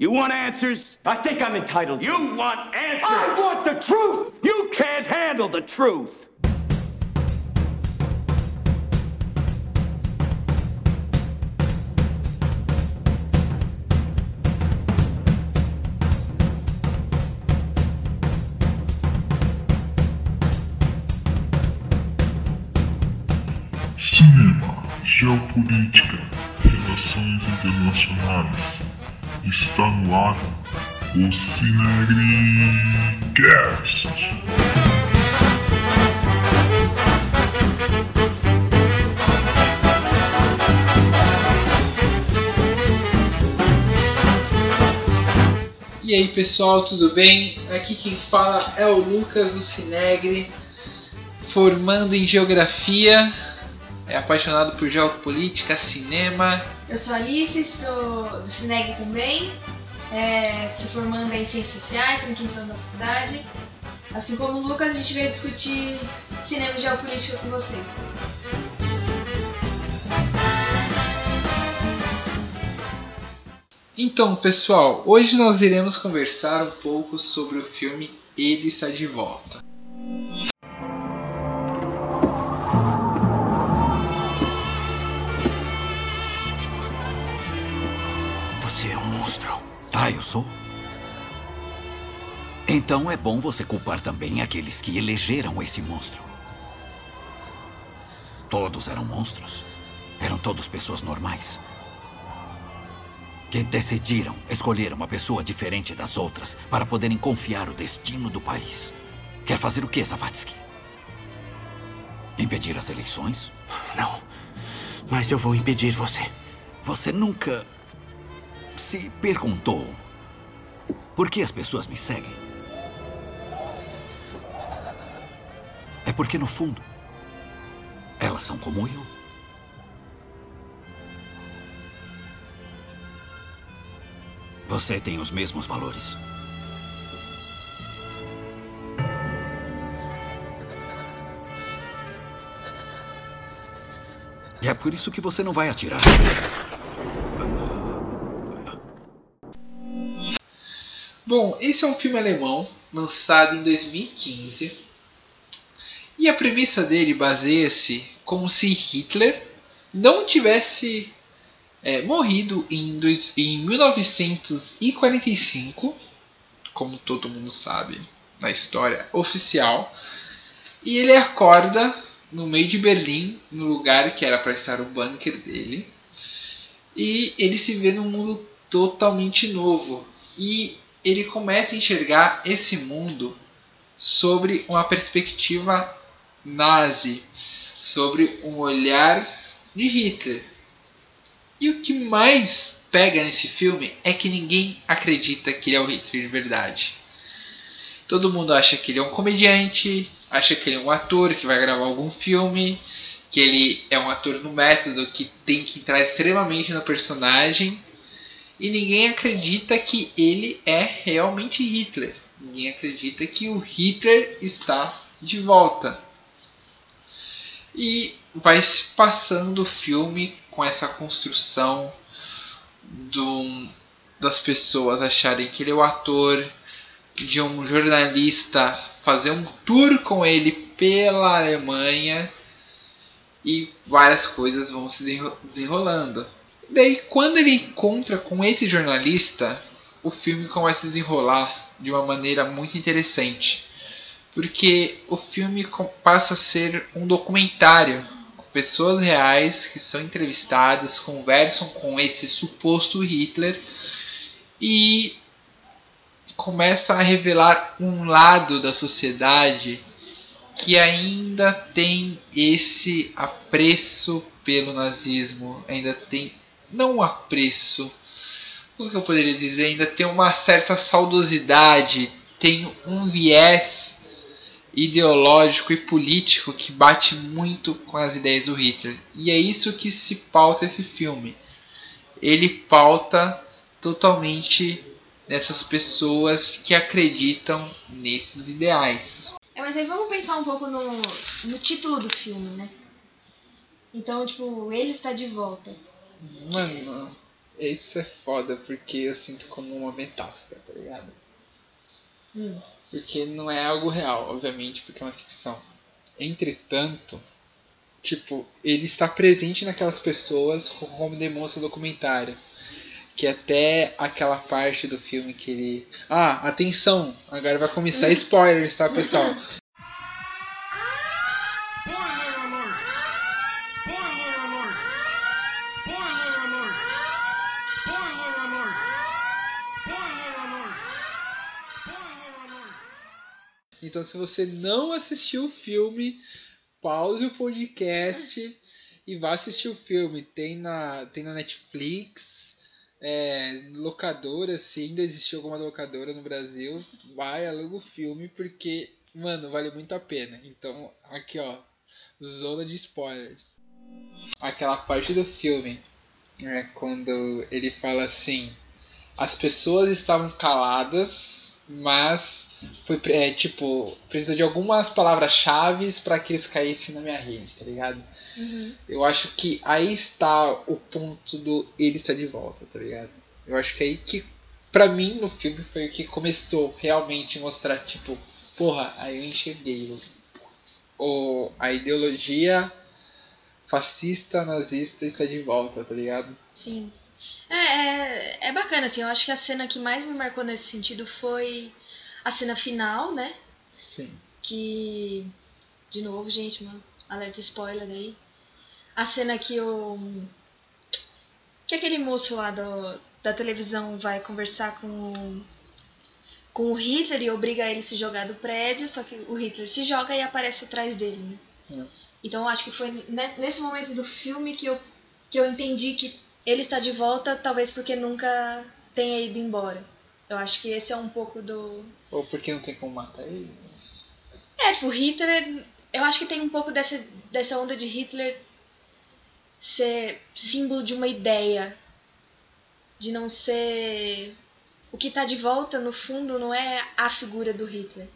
You want answers? I think I'm entitled. You want answers? I want the truth! You can't handle the truth! Cinema, geopolítica, relações internacionais. Está no ar o Cinegricast. E aí pessoal, tudo bem? Aqui quem fala é o Lucas do Cinegre, formando em Geografia, é apaixonado por geopolítica, cinema. Eu sou Alice, sou do Cineg também, é, sou formanda em Ciências Sociais, em quinto ano da faculdade. Assim como o Lucas, a gente veio discutir cinema e geopolítica com vocês. Então pessoal, hoje nós iremos conversar um pouco sobre o filme Ele Está de Volta. Ah, eu sou? Então é bom você culpar também aqueles que elegeram esse monstro. Todos eram monstros. Eram todos pessoas normais. Que decidiram escolher uma pessoa diferente das outras para poderem confiar o destino do país. Quer fazer o que, Zavatsky? Impedir as eleições? Não. Mas eu vou impedir você. Você nunca se perguntou por que as pessoas me seguem? É porque, no fundo, elas são como eu. Você tem os mesmos valores. E é por isso que você não vai atirar. Bom, esse é um filme alemão lançado em 2015 e a premissa dele baseia-se como se Hitler não tivesse é, morrido em, dois, em 1945, como todo mundo sabe na história oficial, e ele acorda no meio de Berlim, no lugar que era para estar o bunker dele, e ele se vê num mundo totalmente novo. E ele começa a enxergar esse mundo sobre uma perspectiva nazi, sobre um olhar de Hitler. E o que mais pega nesse filme é que ninguém acredita que ele é o Hitler de verdade. Todo mundo acha que ele é um comediante, acha que ele é um ator que vai gravar algum filme, que ele é um ator no método que tem que entrar extremamente no personagem. E ninguém acredita que ele é realmente Hitler. Ninguém acredita que o Hitler está de volta. E vai se passando o filme com essa construção do, das pessoas acharem que ele é o ator, de um jornalista fazer um tour com ele pela Alemanha e várias coisas vão se desenrolando. Daí, quando ele encontra com esse jornalista, o filme começa a desenrolar de uma maneira muito interessante, porque o filme passa a ser um documentário com pessoas reais que são entrevistadas, conversam com esse suposto Hitler e começa a revelar um lado da sociedade que ainda tem esse apreço pelo nazismo, ainda tem não apreço, o que eu poderia dizer, ainda tem uma certa saudosidade, tem um viés ideológico e político que bate muito com as ideias do Hitler. E é isso que se pauta esse filme. Ele pauta totalmente nessas pessoas que acreditam nesses ideais. É, mas aí vamos pensar um pouco no, no título do filme, né? Então, tipo, ele está de volta. Mano, Isso é foda, porque eu sinto como uma metáfora, tá ligado? Hum. Porque não é algo real, obviamente, porque é uma ficção. Entretanto, tipo, ele está presente naquelas pessoas como demonstra o documentário. Que até aquela parte do filme que ele. Ah, atenção! Agora vai começar spoilers, tá, pessoal? Spoiler alert! Spoiler alert! Spoiler alert! Spoiler alert! Spoiler alert! Spoiler alert! Então, se você não assistiu o filme, pause o podcast e vá assistir o filme. Tem na, tem na Netflix, é, locadora, se ainda existe alguma locadora no Brasil, vai, aluga o filme, porque, mano, vale muito a pena. Então, aqui ó, zona de spoilers. Aquela parte do filme, é quando ele fala assim: as pessoas estavam caladas, mas foi é, tipo, precisou de algumas palavras-chave para que eles caíssem na minha rede, tá ligado? Uhum. Eu acho que aí está o ponto do ele estar de volta, tá ligado? Eu acho que aí que, pra mim, no filme foi o que começou realmente a mostrar, tipo, porra, aí eu enxerguei o, o, a ideologia fascista, nazista está de volta, tá ligado? Sim. É, é, é bacana, assim, eu acho que a cena que mais me marcou nesse sentido foi a cena final, né? Sim. Que. De novo, gente, mano. Alerta spoiler aí. A cena que o. Que aquele moço lá do, da televisão vai conversar com o. Com o Hitler e obriga ele a se jogar do prédio, só que o Hitler se joga e aparece atrás dele, né? É. Então acho que foi ne- nesse momento do filme que eu, que eu entendi que ele está de volta, talvez porque nunca tenha ido embora. Eu acho que esse é um pouco do, Ou porque não tem como matar ele? é, tipo, Hitler. Eu acho que tem um pouco dessa, dessa onda de Hitler ser símbolo de uma ideia. De não ser. O que tá de volta, no fundo, não é a figura do Hitler.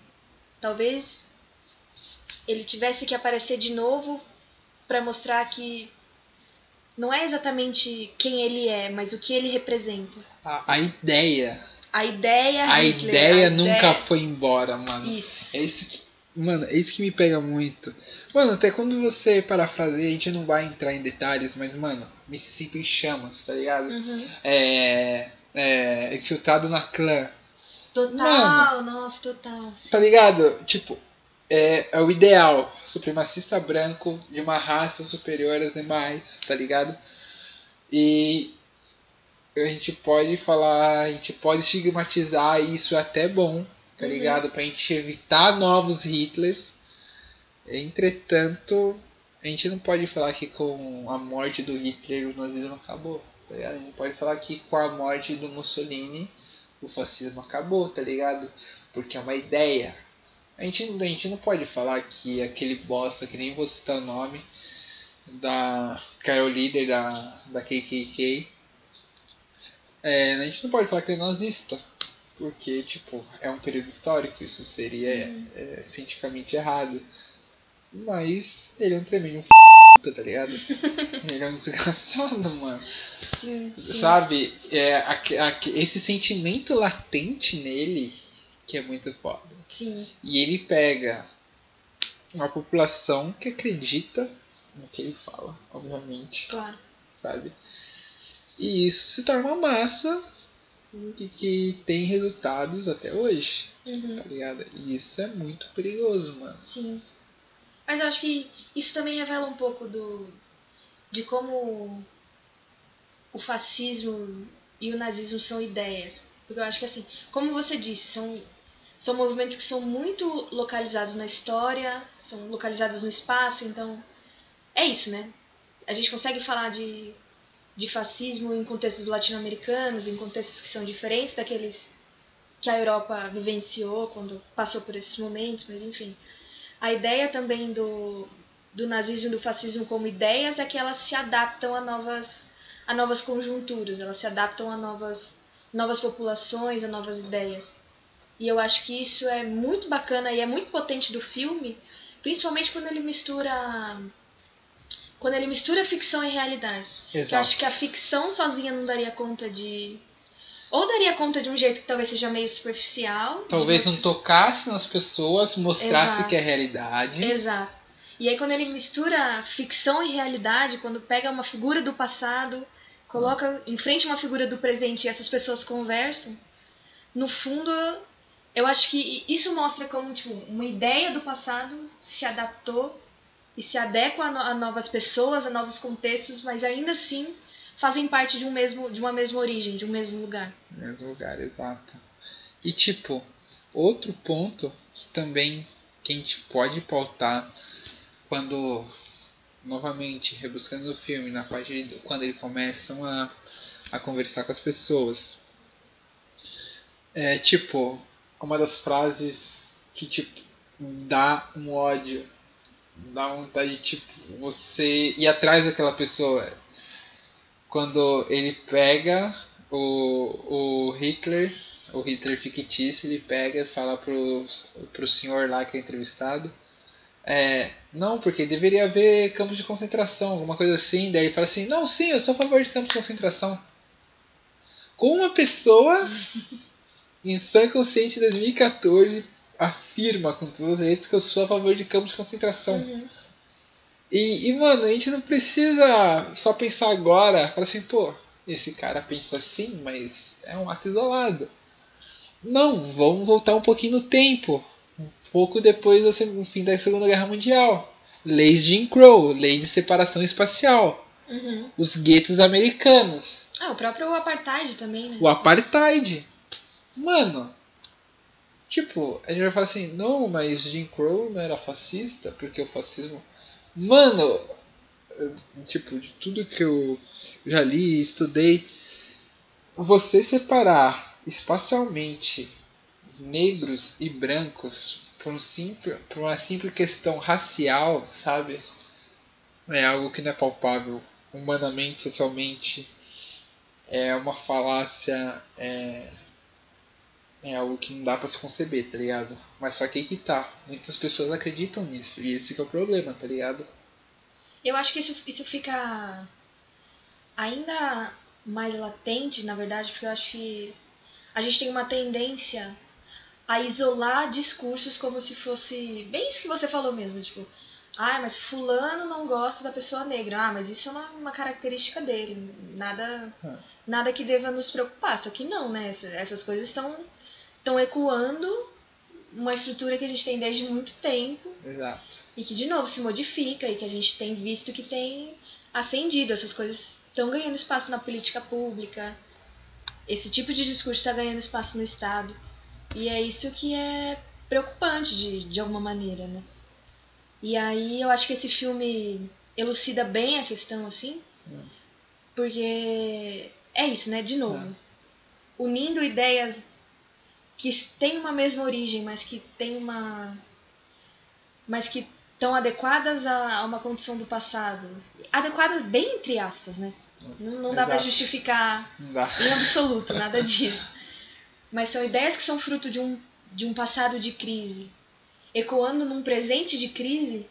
Talvez ele tivesse que aparecer de novo para mostrar que não é exatamente quem ele é, mas o que ele representa. A, a ideia. A ideia A Hitler, ideia a nunca ideia- foi embora, mano. Isso. É isso que. Mano, é isso que me pega muito. Mano, até quando você parafraseia, a gente não vai entrar em detalhes, mas, mano, me sinto em chamas, tá ligado? Uhum. É. É. Infiltrado na clã. Total, nossa, total. Tá ligado? Tipo, é, é o ideal. Supremacista branco de uma raça superior às demais, tá ligado? E a gente pode falar, a gente pode estigmatizar isso é até bom, tá Uhum. ligado? Pra gente evitar novos Hitlers. Entretanto, a gente não pode falar que com a morte do Hitler o nazismo acabou, tá ligado? A gente pode falar que com a morte do Mussolini o fascismo acabou, tá ligado? Porque é uma ideia. A gente, a gente não pode falar que aquele bosta, que nem vou citar o nome, da, que era o líder da, da KKK, é, a gente não pode falar que ele é nazista. Porque, tipo, é um período histórico, isso seria é, cientificamente errado. Mas ele é um tremendo f, tá ligado? ele é um desgraçado, mano. Sim, sim. Sabe? É, aque- aque- esse sentimento latente nele que é muito foda. Sim. E ele pega uma população que acredita no que ele fala, obviamente, Claro. sabe? E isso se torna uma massa que, que tem resultados até hoje, Uhum. tá ligado? E isso é muito perigoso, mano. Sim. Mas eu acho que isso também revela um pouco do de como o fascismo e o nazismo são ideias. Porque eu acho que assim, como você disse, são são movimentos que são muito localizados na história, são localizados no espaço, então é isso, né? A gente consegue falar de, de fascismo em contextos latino-americanos, em contextos que são diferentes daqueles que a Europa vivenciou quando passou por esses momentos, mas enfim. A ideia também do, do nazismo e do fascismo como ideias é que elas se adaptam a novas, a novas conjunturas, elas se adaptam a novas, novas populações, a novas ideias. E eu acho que isso é muito bacana e é muito potente do filme, principalmente quando ele mistura quando ele mistura ficção e realidade. Que eu Exato. acho que a ficção sozinha não daria conta de. Ou daria conta de um jeito que talvez seja meio superficial. Talvez não tocasse nas pessoas, mostrasse Exato. que é realidade. Exato. E aí quando ele mistura ficção e realidade, quando pega uma figura do passado, coloca em frente uma figura do presente e essas pessoas conversam, no fundo eu acho que isso mostra como tipo, uma ideia do passado se adaptou e se adequa a, no- a novas pessoas, a novos contextos, mas ainda assim fazem parte de um mesmo de uma mesma origem, de um mesmo lugar. Mesmo lugar, exato. E tipo, outro ponto que também que a gente pode pautar quando novamente rebuscando o filme na parte de, quando eles começam a, a conversar com as pessoas. É tipo, uma das frases que tipo dá um ódio, dá vontade de tipo você ir atrás daquela pessoa. Quando ele pega o, o Hitler, o Hitler fictício, ele pega e fala pro, pro senhor lá que é entrevistado. É, não, porque deveria haver campos de concentração, alguma coisa assim. Daí ele fala assim: Não, sim, eu sou a favor de campos de concentração. Com uma pessoa em sã consciência em 2014 afirma com todas as letras que eu sou a favor de campos de concentração. Uhum. E, e, mano, a gente não precisa só pensar agora, falar assim, pô, esse cara pensa assim, mas é um ato isolado. Não, vamos voltar um pouquinho no tempo. Pouco depois do fim da Segunda Guerra Mundial. Leis de Jim Crow, lei de separação espacial. Uhum. Os guetos americanos. Ah, o próprio apartheid também, né? O apartheid. Mano, tipo, a gente vai falar assim, não, mas Jim Crow não era fascista, porque o fascismo. Mano, tipo, de tudo que eu já li e estudei, você separar espacialmente negros e brancos por, um simples, por uma simples questão racial, sabe? É algo que não é palpável humanamente, socialmente é uma falácia, é, é algo que não dá pra se conceber, tá ligado? Mas só que aí que tá, muitas pessoas acreditam nisso, e esse é o problema, tá ligado? Eu acho que isso, isso fica ainda mais latente, na verdade, porque eu acho que a gente tem uma tendência a isolar discursos como se fosse bem isso que você falou mesmo, tipo, ah, mas fulano não gosta da pessoa negra. Ah, mas isso é uma, uma característica dele. Nada, É. nada que deva nos preocupar. Só que não, né? Essa- Essas coisas estão estão ecoando uma estrutura que a gente tem desde muito tempo Exato. e que de novo se modifica e que a gente tem visto que tem ascendido. Essas coisas estão ganhando espaço na política pública. Esse tipo de discurso está ganhando espaço no Estado. E é isso que é preocupante de, de alguma maneira, né? E aí eu acho que esse filme elucida bem a questão, assim, porque é isso, né? De novo, unindo ideias que têm uma mesma origem, mas que têm uma. mas que estão adequadas a, uma condição do passado. Adequadas bem entre aspas, né? Não, não dá Exato. justificar em absoluto, nada disso. Mas são ideias que são fruto de um, de um passado de crise, ecoando num presente de crise.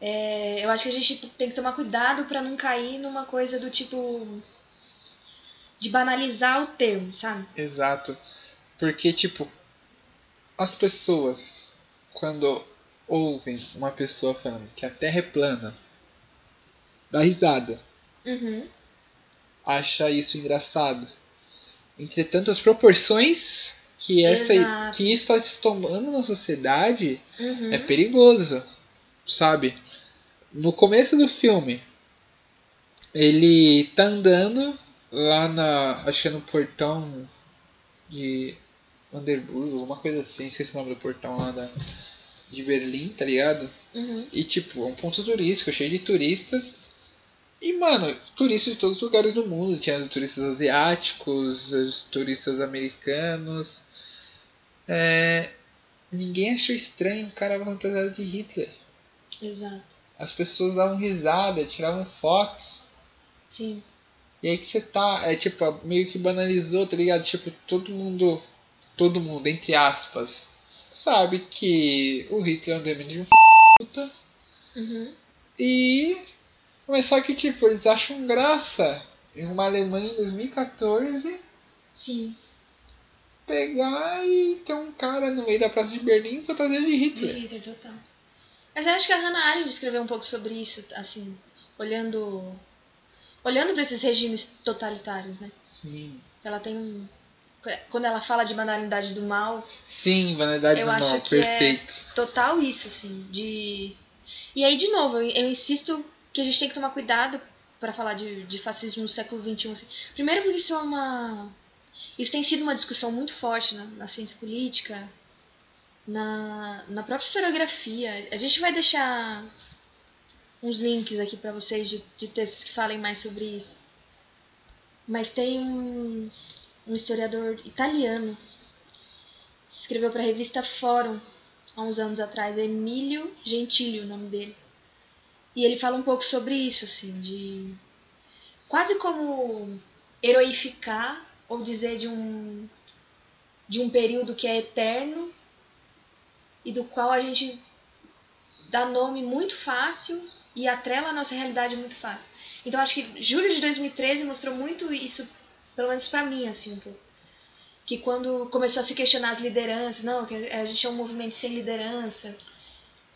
é, eu acho que a gente tem que tomar cuidado pra não cair numa coisa do tipo. de banalizar o termo, sabe? Exato. Porque, tipo, as pessoas, quando ouvem uma pessoa falando que a Terra é plana, dá risada, Uhum. acha isso engraçado. Entretanto, as proporções que, essa, Exato. que isso está se tomando na sociedade Uhum. é perigoso, sabe? No começo do filme, ele tá andando lá na. Acho que é no portão de Vanderburg, alguma coisa assim, esqueci o nome do portão lá da, de Berlim, tá ligado? Uhum. E tipo, é um ponto turístico, cheio de turistas. E mano, turistas de todos os lugares do mundo. Tinha turistas asiáticos, os turistas americanos. É, ninguém achou estranho o cara fantasiado de Hitler. Exato. As pessoas davam risada, tiravam fotos. Sim. E aí que você tá, é tipo, meio que banalizou, tá ligado? Tipo, todo mundo, todo mundo, entre aspas, sabe que o Hitler é um demônio de um f***, Uhum. E Mas só que, tipo, eles acham graça em uma Alemanha em 2014 Sim, pegar e ter um cara no meio da Praça de Berlim fantasiado de de Hitler. Hitler total. Mas eu acho que a Hannah Arendt escreveu um pouco sobre isso, assim, olhando olhando para esses regimes totalitários, né? Sim. Ela tem um quando ela fala de banalidade do mal, Sim, vanidade eu do acho mal, que perfeito. é total isso, assim, de. E aí, de novo, eu, eu insisto que a gente tem que tomar cuidado para falar de, de fascismo no século XXI. Assim. Primeiro, porque isso é uma. Isso tem sido uma discussão muito forte na, na ciência política, na, na própria historiografia. A gente vai deixar uns links aqui para vocês de, de textos que falem mais sobre isso. Mas tem um, um historiador italiano que escreveu para a revista Fórum há uns anos atrás, Emílio Gentili o nome dele. E ele fala um pouco sobre isso, assim, de quase como heroificar ou dizer de um de um período que é eterno e do qual a gente dá nome muito fácil e atrela a nossa realidade muito fácil. Então acho que julho de 2013 mostrou muito isso, pelo menos pra mim, assim, um pouco. Que quando começou a se questionar as lideranças, não, que a gente é um movimento sem liderança,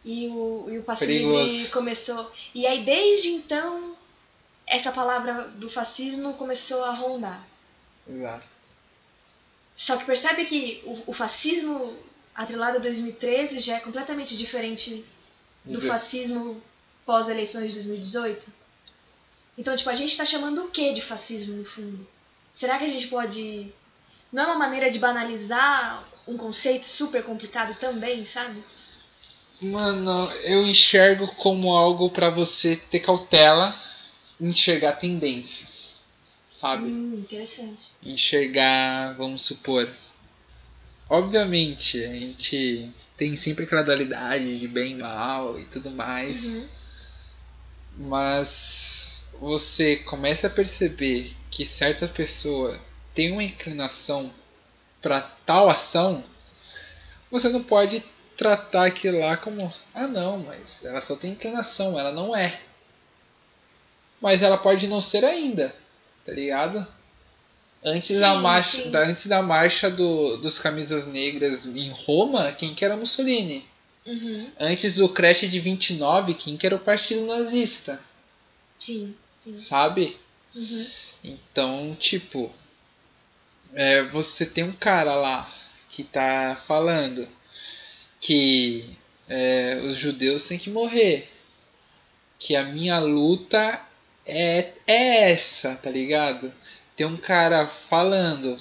e o, e o Perigoso. começou. E aí desde então, essa palavra do fascismo começou a rondar. Exato. Só que percebe que o, o fascismo atrelado a 2013 já é completamente diferente do fascismo pós-eleições de 2018. Então, tipo, a gente tá chamando o que de fascismo no fundo? Será que a gente pode. Não é uma maneira de banalizar um conceito super complicado também, sabe? Mano, eu enxergo como algo pra você ter cautela, enxergar tendências, sabe? Hum, interessante. enxergar, vamos supor. Obviamente, a gente tem sempre aquela dualidade de bem e mal e tudo mais, Uhum. mas você começa a perceber que certa pessoa tem uma inclinação para tal ação, você não pode tratar aquilo lá como, ah não, mas ela só tem inclinação, ela não é. Mas ela pode não ser ainda, tá ligado? Antes da Sim, marcha, sim. da, antes da marcha do, dos camisas negras em Roma, quem que era Mussolini? Uhum. Antes do crash de 29, quem que era o partido nazista, Sim, sim. sabe? Uhum. Então, tipo, é, você tem um cara lá que tá falando que é, os judeus têm que morrer, que a minha luta é, é essa, tá ligado? Tem um cara falando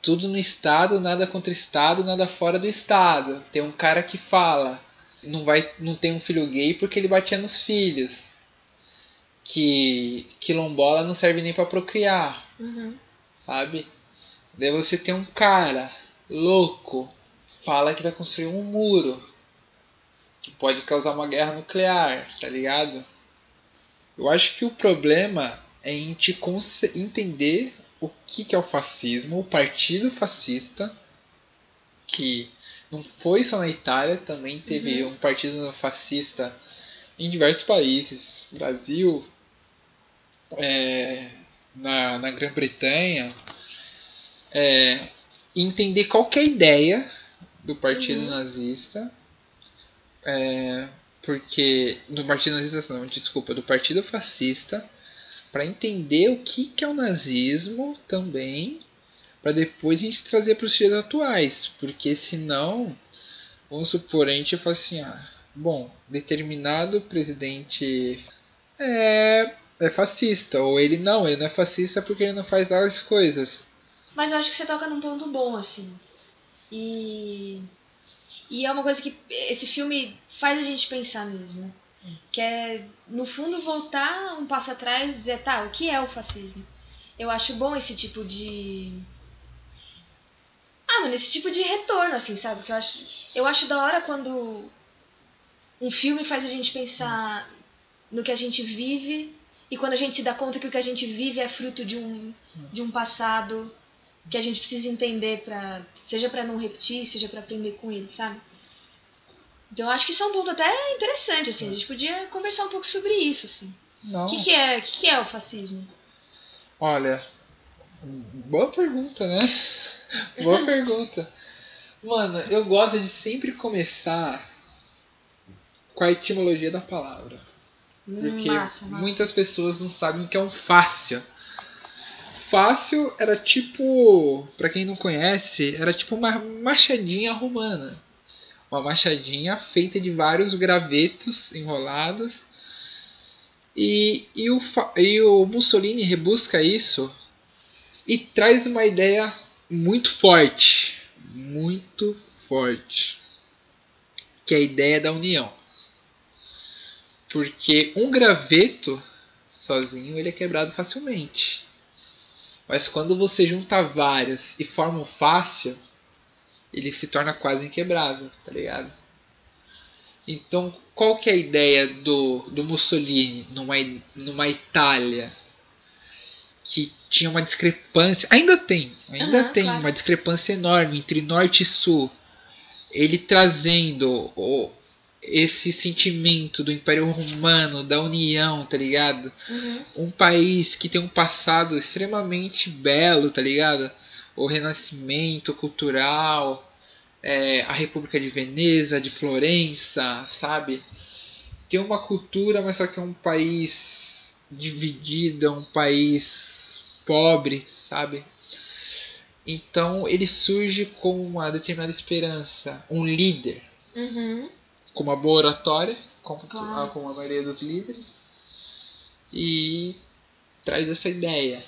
tudo no Estado, nada contra o Estado, nada fora do Estado. Tem um cara que fala não vai não tem um filho gay porque ele batia nos filhos. Que quilombola não serve nem pra procriar, Uhum. sabe? Daí você tem um cara louco, fala que vai construir um muro que pode causar uma guerra nuclear, tá ligado? Eu acho que o problema é a gente conce- entender o que, que é o fascismo, o partido fascista, que não foi só na Itália, também teve um partido fascista em diversos países, Brasil, é, na, na Grã-Bretanha, é, entender qual que é a ideia do partido nazista, é, porque do partido nazista não, desculpa, do partido fascista, para entender o que, que é o nazismo também, para depois a gente trazer para os dias atuais, porque senão, vamos supor, a gente fala assim, ah, bom, determinado presidente é, é fascista, ou ele não, ele não é fascista porque ele não faz as coisas. Mas eu acho que você toca num ponto bom, assim. E. E é uma coisa que esse filme faz a gente pensar mesmo. né? Que é, no fundo, voltar um passo atrás e dizer, tá, o que é o fascismo? Eu acho bom esse tipo de. Ah, mano, esse tipo de retorno, assim, sabe? Que eu acho, eu acho da hora quando um filme faz a gente pensar no que a gente vive e quando a gente se dá conta que o que a gente vive é fruto de um, de um passado que a gente precisa entender para seja para não repetir, seja para aprender com ele, sabe? Então eu acho que isso é um ponto até interessante assim, a gente podia conversar um pouco sobre isso assim. Não. O que, que, é, que, que é o fascismo? Olha, boa pergunta, né? boa pergunta. Mano, eu gosto de sempre começar com a etimologia da palavra. Porque massa, massa. muitas pessoas não sabem o que é um fácil. Fácil era tipo, pra quem não conhece, era tipo uma machadinha romana. Uma machadinha feita de vários gravetos enrolados. E, e, o, e o Mussolini rebusca isso e traz uma ideia muito forte. Muito forte. Que é a ideia da união. Porque um graveto sozinho ele é quebrado facilmente. Mas quando você junta vários e forma um fácil, ele se torna quase inquebrável, tá ligado? Então, qual que é a ideia do, do Mussolini numa, numa Itália que tinha uma discrepância, ainda tem, ainda Aham, tem claro. uma discrepância enorme entre norte e sul. Ele trazendo o, esse sentimento do Império Romano, da união, tá ligado? Uhum. um país que tem um passado extremamente belo, tá ligado? O renascimento cultural, é, a República de Veneza, de Florença, sabe? Tem uma cultura, mas só que é um país dividido, é um país pobre, sabe? Então ele surge com uma determinada esperança, um líder Uhum. Com uma boa oratória, como, Claro. como a maioria dos líderes, e traz essa ideia.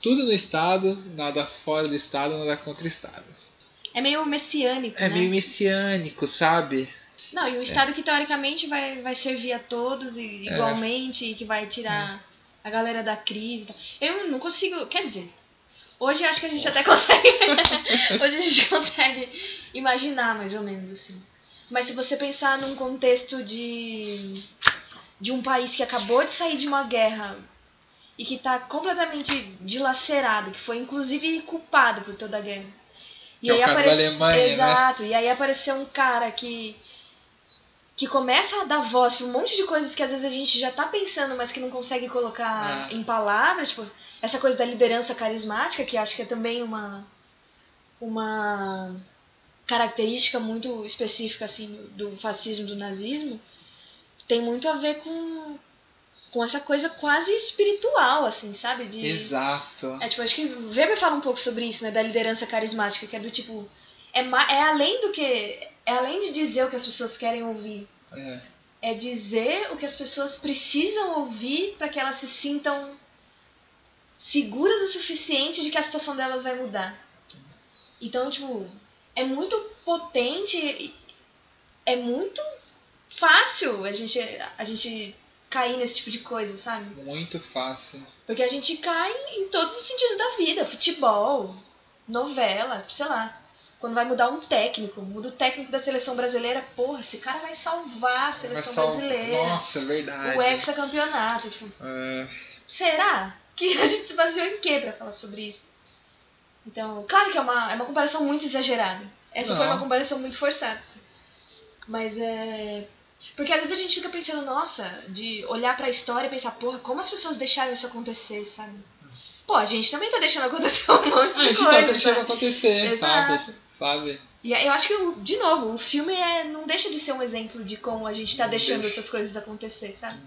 Tudo no Estado, nada fora do Estado, nada contra o Estado. É meio messiânico, É né? meio messiânico, sabe? Não, e um Estado que teoricamente vai, vai servir a todos É. e- igualmente e que vai tirar a galera da crise. Eu não consigo. Quer dizer, hoje acho que a gente até consegue. hoje a gente consegue imaginar mais ou menos assim. Mas se você pensar num contexto de. de um país que acabou de sair de uma guerra e que tá completamente dilacerado, que foi inclusive culpado por toda a guerra. E Que é o caso da aparece- Alemanha, né? Exato. E aí apareceu um cara que que começa a dar voz pra um monte de coisas que às vezes a gente já tá pensando, mas que não consegue colocar Ah. em palavras, tipo, essa coisa da liderança carismática, que acho que é também uma uma característica muito específica assim do fascismo, do nazismo, tem muito a ver com com essa coisa quase espiritual assim, sabe? De Exato. é, tipo, acho que Weber fala um pouco sobre isso, né? Da liderança carismática, que é do tipo. É, é além do que. É além de dizer o que as pessoas querem ouvir. É. É dizer o que as pessoas precisam ouvir para que elas se sintam seguras o suficiente de que a situação delas vai mudar. Então, tipo, é muito potente. É muito fácil a gente, a gente cair nesse tipo de coisa, sabe? Muito fácil. Porque a gente cai em todos os sentidos da vida. Futebol, novela, sei lá. Quando vai mudar um técnico, muda o técnico da seleção brasileira, porra, esse cara vai salvar a seleção brasileira. Nossa, é verdade. o hexacampeonato. Tipo, É, será? Que a gente se baseou em quê pra falar sobre isso? Então, claro que é uma, é uma comparação muito exagerada. Essa foi Não. uma comparação muito forçada. assim. Mas é. Porque às vezes a gente fica pensando, nossa, de olhar pra história e pensar, porra, como as pessoas deixaram isso acontecer, sabe? Pô, a gente também tá deixando acontecer um monte a de gente tá coisa. deixando sabe? acontecer, Exato. sabe? Sabe? E eu acho que, de novo, o filme é, não deixa de ser um exemplo de como a gente tá Não deixando deixa. essas coisas acontecer, sabe?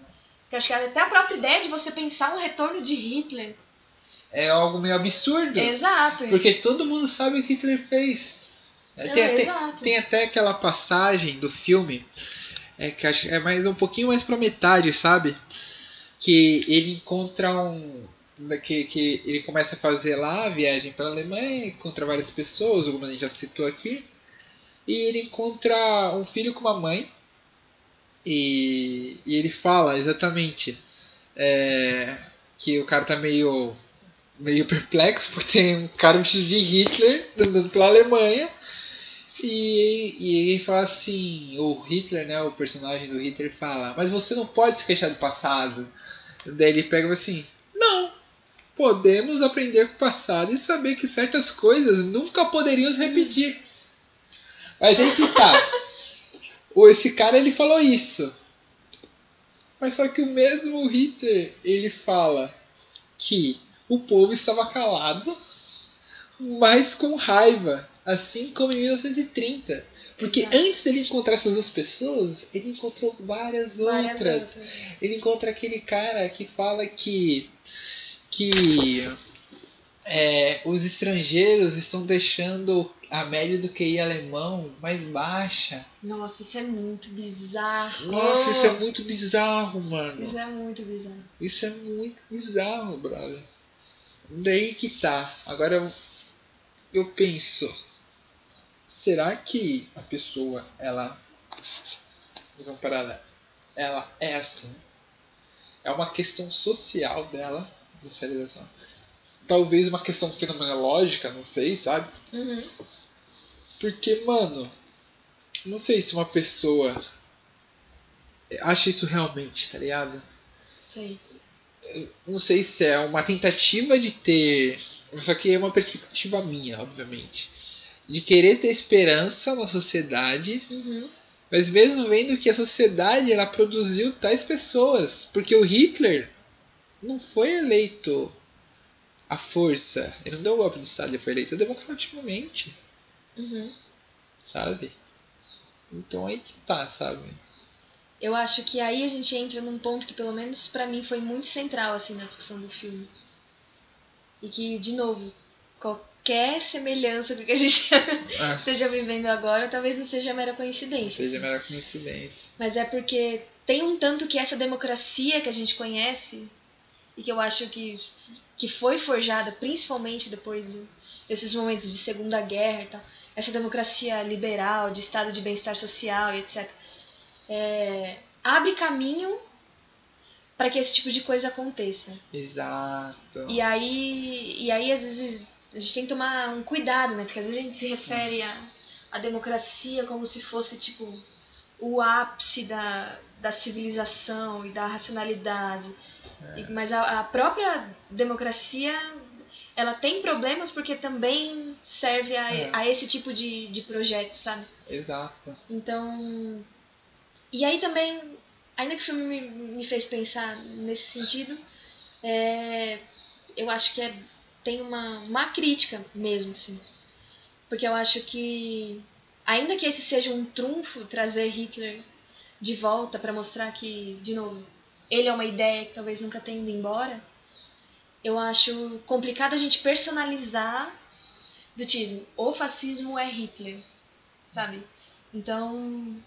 Porque acho que até a própria ideia de você pensar um retorno de Hitler. É algo meio absurdo. Exato. Porque todo mundo sabe o que Hitler fez. É, Não, tem, até, tem até aquela passagem do filme é que acho- é mais um pouquinho mais pra metade, sabe? Que ele encontra um. da- Que, que ele começa a fazer lá a viagem pela Alemanha, encontra várias pessoas, algumas a gente já citou aqui. E ele encontra um filho com uma mãe. E, e ele fala exatamente é, que o cara tá meio meio perplexo porque tem um cara vestido de Hitler andando pela Alemanha e, e ele fala assim, o Hitler, né, o personagem do Hitler fala, mas você não pode se queixar do passado. Daí ele pega assim, não, podemos aprender com o passado e saber que certas coisas nunca poderiam se repetir. Mas aí que tá. Esse cara ele falou isso. Mas só que o mesmo Hitler, ele fala que o povo estava calado, mas com raiva, assim como em 1930. Porque Exato. antes dele encontrar essas duas pessoas, ele encontrou várias, Várias outras. outras. Ele encontra aquele cara que fala que que é, os estrangeiros estão deixando a média do QI alemão mais baixa. Nossa, isso é muito bizarro. Nossa, isso é muito bizarro, mano. Isso é muito bizarro. Isso é muito bizarro, brother. Daí que tá. Agora eu, eu penso. Será que a pessoa, ela. Vamos parar. Ela é assim? É uma questão social dela, socialização. Talvez uma questão fenomenológica, não sei, sabe? Uhum. Porque, mano, não sei se uma pessoa acha isso realmente, tá ligado? Sei. Não sei se é uma tentativa de ter. Isso aqui é uma perspectiva minha, obviamente. De querer ter esperança na sociedade, Uhum. mas mesmo vendo que a sociedade ela produziu tais pessoas. Porque o Hitler não foi eleito à força. Ele não deu o golpe de Estado, ele foi eleito democraticamente, Uhum. sabe? Então aí que tá, sabe? Eu acho que aí a gente entra num ponto que, pelo menos pra mim, foi muito central assim na discussão do filme. E que, de novo, qualquer semelhança com o que a gente Ah, esteja vivendo agora talvez não seja mera coincidência. seja assim. mera coincidência. Mas é porque tem um tanto que essa democracia que a gente conhece e que eu acho que, que foi forjada principalmente depois do- desses momentos de Segunda Guerra e tal, essa democracia liberal, de estado de bem-estar social e etc. é, abre caminho para que esse tipo de coisa aconteça. Exato. E aí, e aí às vezes a gente tem que tomar um cuidado, né? Porque às vezes a gente se refere à, à democracia como se fosse tipo o ápice da, da civilização e da racionalidade. E- mas a, a própria democracia ela tem problemas porque também serve a, É. a esse tipo de, de projeto, sabe? Exato. Então. E aí também, ainda que o filme me, me fez pensar nesse sentido, é, eu acho que é, tem uma, uma crítica mesmo, assim. Porque eu acho que, ainda que esse seja um trunfo trazer Hitler de volta para mostrar que, de novo, ele é uma ideia que talvez nunca tenha ido embora, eu acho complicado a gente personalizar do tipo, o fascismo é Hitler, sabe? Então,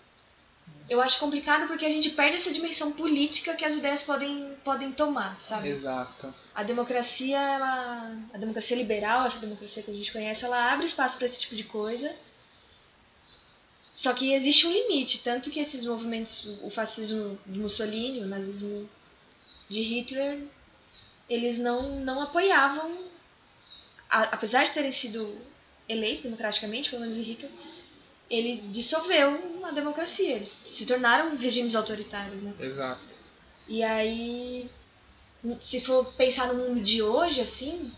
eu acho complicado porque a gente perde essa dimensão política que as ideias podem, podem tomar, sabe? Exato. A democracia, ela, a democracia liberal, essa democracia que a gente conhece, ela abre espaço para esse tipo de coisa. Só que existe um limite, tanto que esses movimentos, o fascismo de Mussolini, o nazismo de Hitler, eles não, não apoiavam, a- apesar de terem sido eleitos democraticamente, pelo menos em Hitler, ele dissolveu a democracia, eles se tornaram regimes autoritários, né? Exato. E aí, se for pensar no mundo de hoje, assim,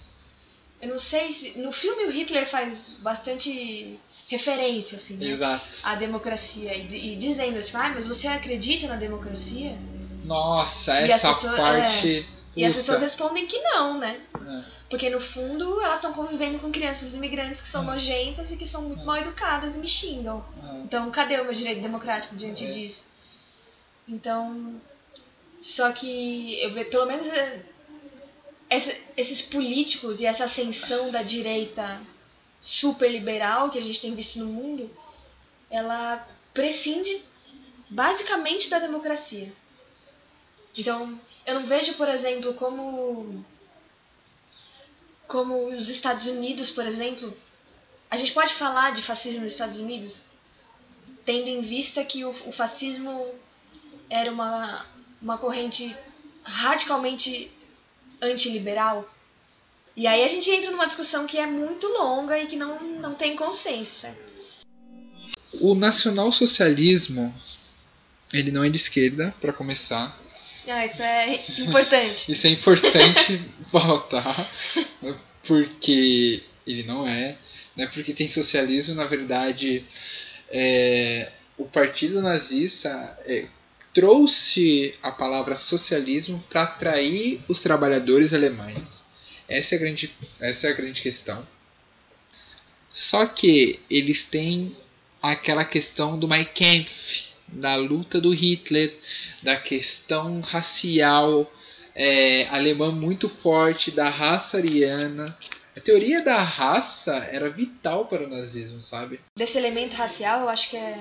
eu não sei se. No filme o Hitler faz bastante referência, assim, né? Exato. À democracia. E, e dizendo assim, ah, mas você acredita na democracia? Nossa, E essa pessoas- parte. E as pessoas respondem que não, né? É, Porque no fundo elas estão convivendo com crianças imigrantes que são nojentas e que são muito mal educadas e me xingam. é. Então, cadê o meu direito democrático diante É. disso? Então, só que eu vejo, pelo menos é, essa- esses políticos e essa ascensão da direita super liberal que a gente tem visto no mundo, ela prescinde basicamente da democracia. Então, eu não vejo, por exemplo, como como os Estados Unidos, por exemplo, a gente pode falar de fascismo nos Estados Unidos, tendo em vista que o, o fascismo era uma, uma corrente radicalmente antiliberal. E aí a gente entra numa discussão que é muito longa e que não, não tem consenso. O nacionalsocialismo, ele não é de esquerda, para começar. Ah, isso é importante. Isso é importante pautar, porque ele não é. Né? Porque tem socialismo, na verdade, é, o partido nazista é, trouxe a palavra socialismo para atrair os trabalhadores alemães. Essa é a grande, essa é a grande questão. Só que eles têm aquela questão do Mein Kampf, da luta do Hitler, da questão racial é, alemã muito forte, da raça ariana. A teoria da raça era vital para o nazismo, sabe? Desse elemento racial, eu acho que é,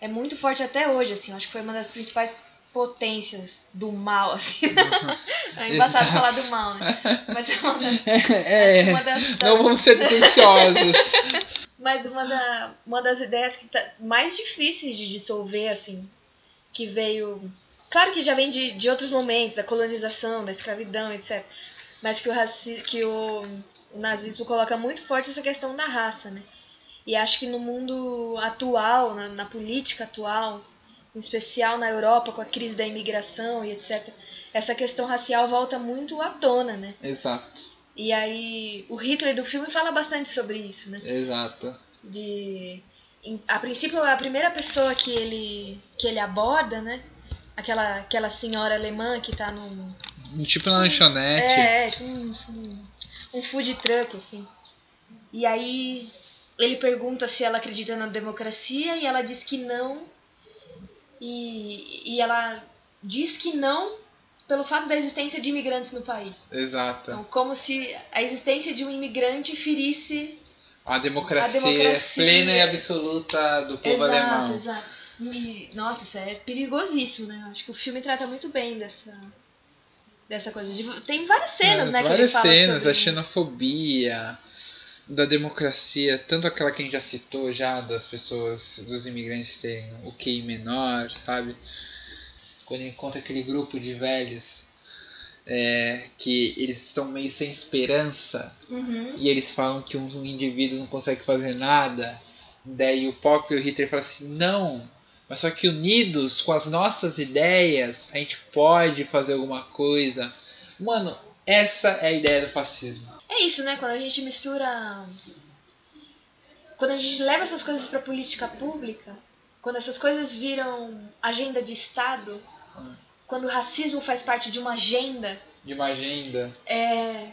é muito forte até hoje, assim. Eu acho que foi uma das principais potências do mal, assim. é embaçado Exato. falar do mal, né? Mas é uma das, É, uma das- não vamos ser tendenciosos. Mas uma, da, uma das ideias que tá mais difíceis de dissolver, assim, que veio. Claro que já vem de, de outros momentos, da colonização, da escravidão, etc. Mas que o, raci que o, o nazismo coloca muito forte essa questão da raça, né? E acho que no mundo atual, na, na política atual, em especial na Europa, com a crise da imigração e etc., essa questão racial volta muito à tona, né? Exato, E aí, o Hitler do filme fala bastante sobre isso, né? exato. de a princípio a primeira pessoa que ele que ele aborda né aquela aquela senhora alemã que tá num Tipo na lanchonete. é, é tipo um, um, um food truck assim e aí ele pergunta se ela acredita na democracia e ela diz que não e, e ela diz que não pelo fato da existência de imigrantes no país Exato. então, como se a existência de um imigrante ferisse A democracia, A democracia. plena e absoluta do povo exato, alemão. Exato. E, nossa, isso é perigosíssimo, né? Acho que o filme trata muito bem dessa, dessa coisa. De, tem várias cenas, É, né? várias cenas, sobre... a xenofobia, da democracia, tanto aquela que a gente já citou já, das pessoas, dos imigrantes terem o QI menor, sabe? Quando encontra aquele grupo de velhos é, que eles estão meio sem esperança Uhum. e eles falam que um, um indivíduo não consegue fazer nada, daí o próprio Hitler fala assim, não, mas só que unidos com as nossas ideias, a gente pode fazer alguma coisa. Mano, essa é a ideia do fascismo. É isso, né? Quando a gente mistura. Quando a gente leva essas coisas pra política pública, quando essas coisas viram agenda de Estado, quando o racismo faz parte de uma agenda, De uma agenda. é,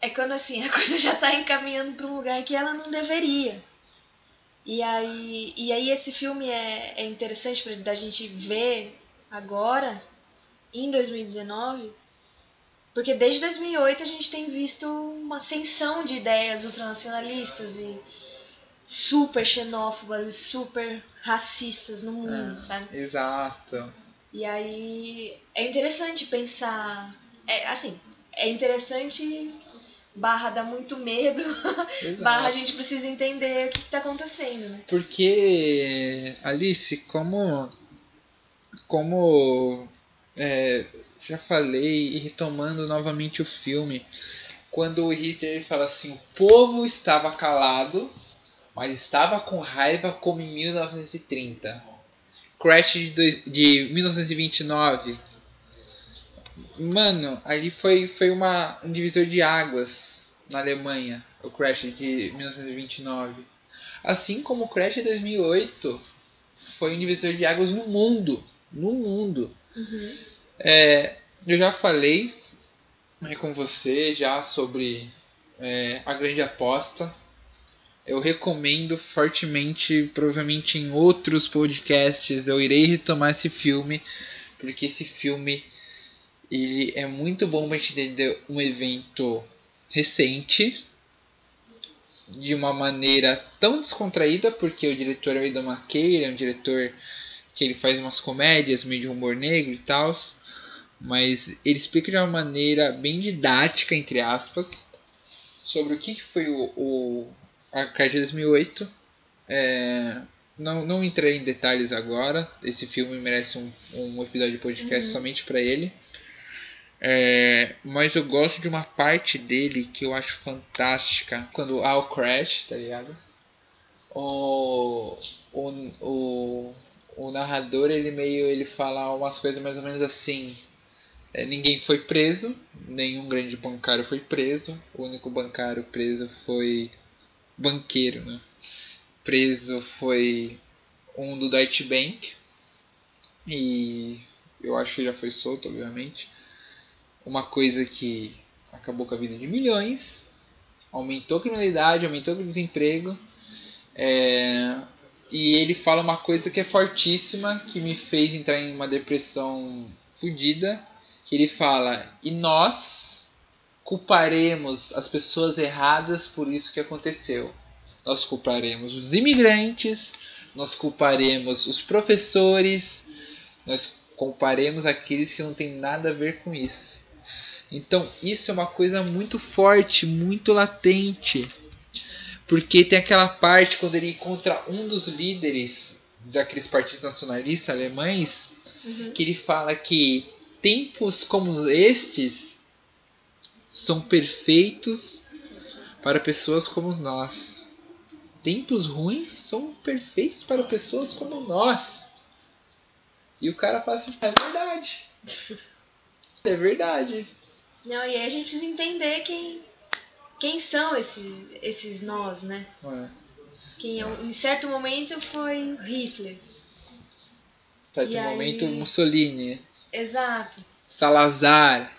é quando assim a coisa já tá encaminhando para um lugar que ela não deveria. E aí, e aí esse filme é, é interessante pra, da gente ver agora, em 2019, porque desde 2008 a gente tem visto uma ascensão de ideias ultranacionalistas e super xenófobas e super racistas no mundo, sabe? Exato. E aí é interessante pensar. É, assim, é interessante barra dá muito medo, Exato. barra a gente precisa entender o que, que tá acontecendo, né? Porque, Alice, como, como é, já falei e retomando novamente o filme, quando o Hitler fala assim, o povo estava calado, mas estava com raiva como em 1930. Crash de, de 1929. Mano, ali foi, foi uma, um divisor de águas na Alemanha, o Crash de 1929. Assim como o Crash de 2008 foi um divisor de águas no mundo. No mundo. É, eu já falei né, com você já sobre é, a grande aposta. Eu recomendo fortemente, provavelmente em outros podcasts eu irei retomar esse filme, porque esse filme ele é muito bom para entender um evento recente de uma maneira tão descontraída, porque o diretor é o McKay, ele é um diretor que ele faz umas comédias meio de humor negro e tal, mas ele explica de uma maneira bem didática, entre aspas, sobre o que que foi o, o a Crash de 2008. É, não, não entrei em detalhes agora, esse filme merece um, um episódio de podcast somente para ele. É, mas eu gosto de uma parte dele que eu acho fantástica. Quando há o crash, tá ligado? O, o, o, o narrador, ele meio ele fala umas coisas mais ou menos assim. É, ninguém foi preso, nenhum grande bancário foi preso. O único bancário preso foi banqueiro, né? Preso foi um do Deutsche Bank. e eu acho que já foi solto, obviamente. Uma coisa que acabou com a vida de milhões, aumentou a criminalidade, aumentou o desemprego. É, e ele fala uma coisa que é fortíssima, que me fez entrar em uma depressão fodida. Ele fala: E nós culparemos as pessoas erradas por isso que aconteceu. Nós culparemos os imigrantes, nós culparemos os professores, nós culparemos aqueles que não têm nada a ver com isso. Então, isso é uma coisa muito forte, muito latente. Porque tem aquela parte quando ele encontra um dos líderes daqueles partidos nacionalistas alemães, Uhum. que ele fala que tempos como estes são perfeitos para pessoas como nós. Tempos ruins são perfeitos para pessoas como nós. E o cara fala assim, é verdade. É verdade. Não, e aí a gente precisa entender quem, quem são esses, esses nós, né? É. Quem em certo momento foi Hitler. Certo E aí- momento Mussolini, Exato. Salazar.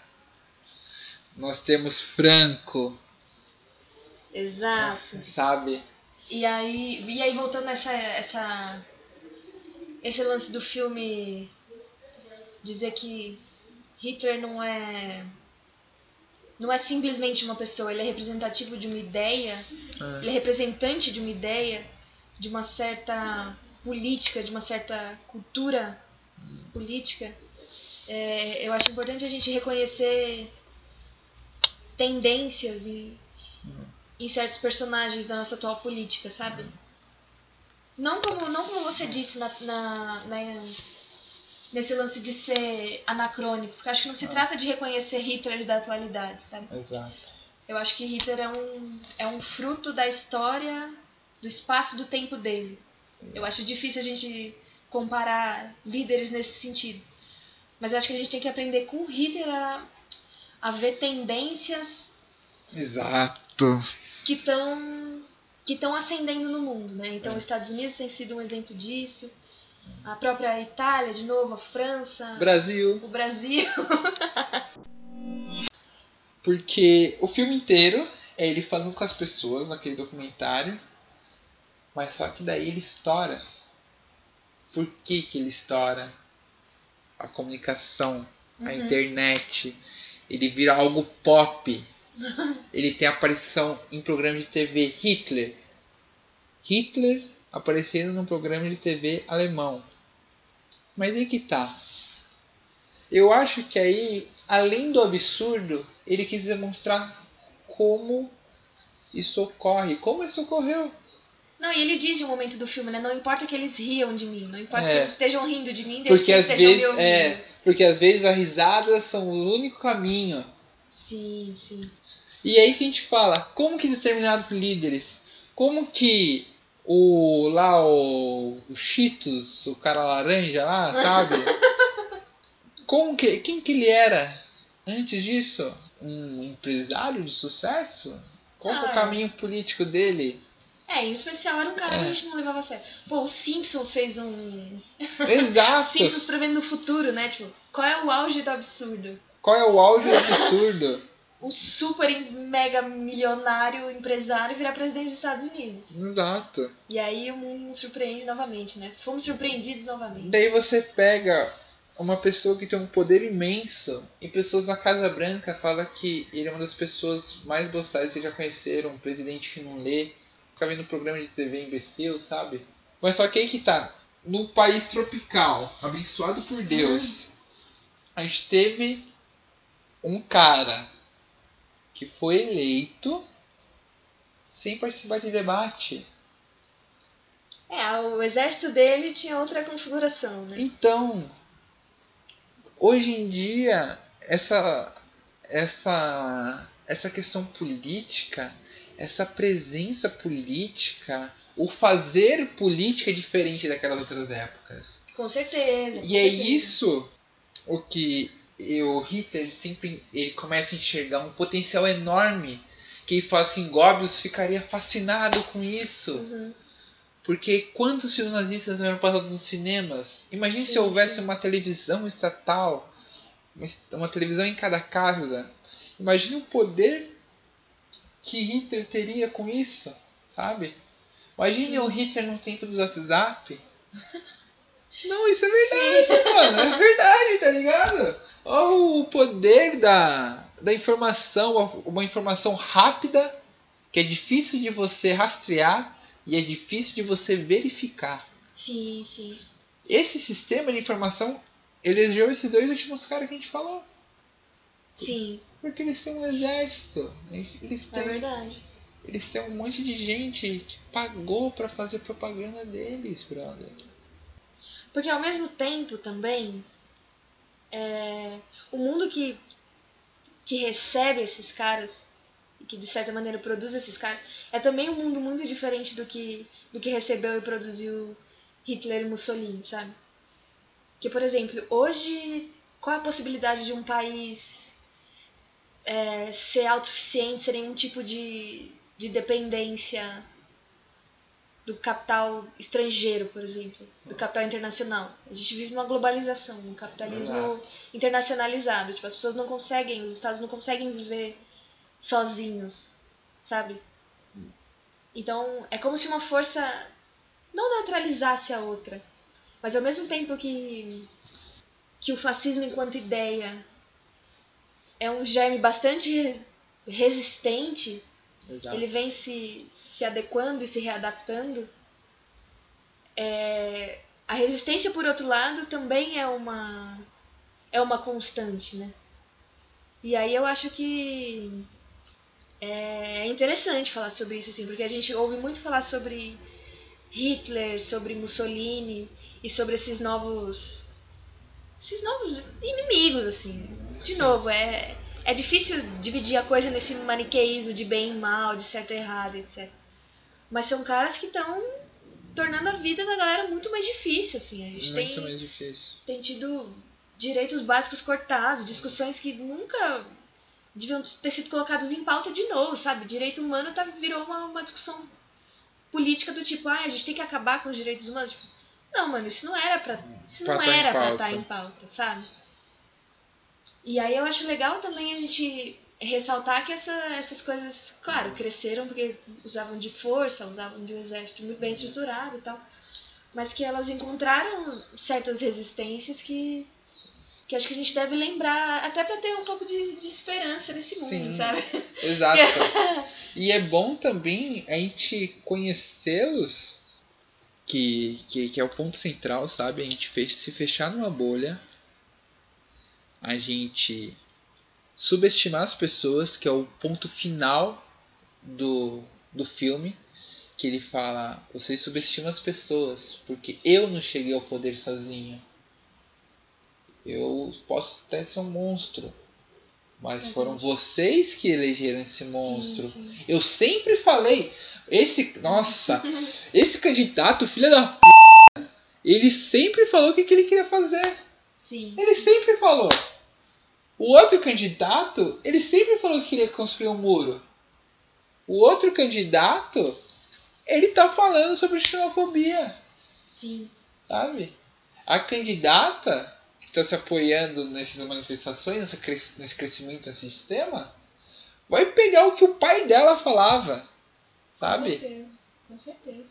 Nós temos Franco, Exato. sabe? E aí, e aí voltando nessa essa esse lance do filme dizer que Hitler não é não é simplesmente uma pessoa, ele é representativo de uma ideia, É. ele é representante de uma ideia, de uma certa política, de uma certa cultura política. É, eu acho importante a gente reconhecer tendências em, em certos personagens da nossa atual política, sabe? Não como, não como você disse na, na, na- nesse lance de ser anacrônico, porque acho que não se trata de reconhecer Hitlers da atualidade, sabe? Exato. Eu acho que Hitler é um, é um fruto da história, do espaço do tempo dele. Eu acho difícil a gente comparar líderes nesse sentido. Mas eu acho que a gente tem que aprender com Hitler a, a ver tendências Exato. que estão que estão ascendendo no mundo, né? Então, os Estados Unidos tem sido um exemplo disso. A própria Itália, de novo, a França, Brasil. o Brasil. Porque o filme inteiro é ele falando com as pessoas naquele documentário, mas só que daí ele estoura. Por que, que ele estoura? A comunicação, a internet, ele vira algo pop. Ele tem aparição em programa de TV Hitler. Hitler aparecendo num programa de TV alemão. Mas aí que tá. Eu acho que aí, além do absurdo, ele quis demonstrar como isso ocorre. Como isso ocorreu. Não, e ele diz em um momento do filme, né? Não importa que eles riam de mim, não importa É. que eles estejam rindo de mim, desde Porque que às eles estejam vezes. me ouvindo. É, porque às vezes as risadas são o único caminho. Sim, sim. E aí que a gente fala, como que determinados líderes, como que o lá o, o Cheetos, o cara laranja lá, sabe? como que quem que ele era antes disso? Um empresário de sucesso? Qual que é Ah, o caminho político dele? É, em especial era um cara É. que a gente não levava a sério. Pô, o Simpsons fez um. Exato. Simpsons prevendo o futuro, né? Tipo, qual é o auge do absurdo? Qual é o auge do absurdo? Um super mega milionário empresário virar presidente dos Estados Unidos. Exato. E aí o mundo nos surpreende novamente, né? Fomos surpreendidos novamente. Daí você pega uma pessoa que tem um poder imenso e pessoas na Casa Branca falam que ele é uma das pessoas mais boçais que já conheceram, um presidente que não lê, fica vendo programa de TV imbecil, sabe? Mas só que aí que tá, num país tropical, abençoado por Deus, a gente teve um cara que foi eleito sem participar de debate. É, o exército dele tinha outra configuração, né? Então, hoje em dia, essa, essa, essa questão política, essa presença política, o fazer política é diferente daquelas outras épocas. Com certeza. com E é certeza. isso o que o Hitler sempre ele começa a enxergar um potencial enorme. Que ele fala assim, Goebbels ficaria fascinado com isso. Uhum. Porque quantos filmes nazistas eram passados nos cinemas? Imagine se Sim, houvesse sim. uma televisão estatal, uma, est- uma televisão em cada casa. Imagine o poder que Hitler teria com isso, sabe? Imagine Sim. o Hitler no tempo do WhatsApp. Não, isso é verdade, mano. É verdade, tá ligado? Olha o poder da, da informação, uma informação rápida que é difícil de você rastrear e é difícil de você verificar. Sim, sim. Esse sistema de informação elegeu esses dois últimos caras que a gente falou. Sim, Porque eles têm um exército. Eles é têm, verdade. eles têm um monte de gente que pagou pra fazer propaganda deles, brother. Porque ao mesmo tempo também, é, o mundo que, que recebe esses caras, e que de certa maneira produz esses caras, é também um mundo muito diferente do que, do que recebeu e produziu Hitler e Mussolini, sabe? Que, por exemplo, hoje, qual é a possibilidade de um país é, ser autossuficiente, sem nenhum tipo de, de dependência do capital estrangeiro, por exemplo, do capital internacional. A gente vive numa globalização, um capitalismo Exato. internacionalizado. Tipo, as pessoas não conseguem, os estados não conseguem viver sozinhos, sabe? Então, é como se uma força não neutralizasse a outra, mas ao mesmo tempo que que o fascismo enquanto ideia é um germe bastante resistente Exato. ele vem se, se adequando e se readaptando. É, a resistência, por outro lado, também é uma, é uma constante, né? E aí eu acho que é interessante falar sobre isso, assim, porque a gente ouve muito falar sobre Hitler, sobre Mussolini e sobre esses novos esses novos inimigos, assim. De novo, é, é difícil dividir a coisa nesse maniqueísmo de bem e mal, de certo e errado, etc. Mas são caras que estão tornando a vida da galera muito mais difícil, assim. A gente Muito tem, mais difícil. tem tido direitos básicos cortados, discussões que nunca deviam ter sido colocadas em pauta de novo, sabe? Direito humano tá, virou uma, uma discussão política do tipo, ah, a gente tem que acabar com os direitos humanos. Tipo, não, mano, isso não era pra. Isso Pra não tá era pra estar em pauta, sabe? E aí eu acho legal também a gente ressaltar que essa, essas coisas, claro, cresceram porque usavam de força, usavam de um exército muito bem estruturado e tal. Mas que elas encontraram certas resistências que, que acho que a gente deve lembrar, até pra ter um pouco de, de esperança nesse mundo, Sim. sabe? Exato. e é bom também a gente conhecê-los, que, que, que é o ponto central, sabe? A gente fech- se fechar numa bolha, a gente subestimar as pessoas, que é o ponto final do, do filme, que ele fala, vocês subestimam as pessoas, porque eu não cheguei ao poder sozinho. Eu posso até ser um monstro, mas Mas foram eu- vocês que elegeram esse monstro. Sim, sim. Eu sempre falei, esse, nossa, esse candidato, filho da p, ele sempre falou o que, que ele queria fazer. Sim. Ele sempre falou. O outro candidato, ele sempre falou que queria construir um muro. O outro candidato, ele tá falando sobre xenofobia, Sim. sabe? A candidata está se apoiando nessas manifestações, nesse crescimento nesse sistema, vai pegar o que o pai dela falava, Com sabe? certeza. Com certeza.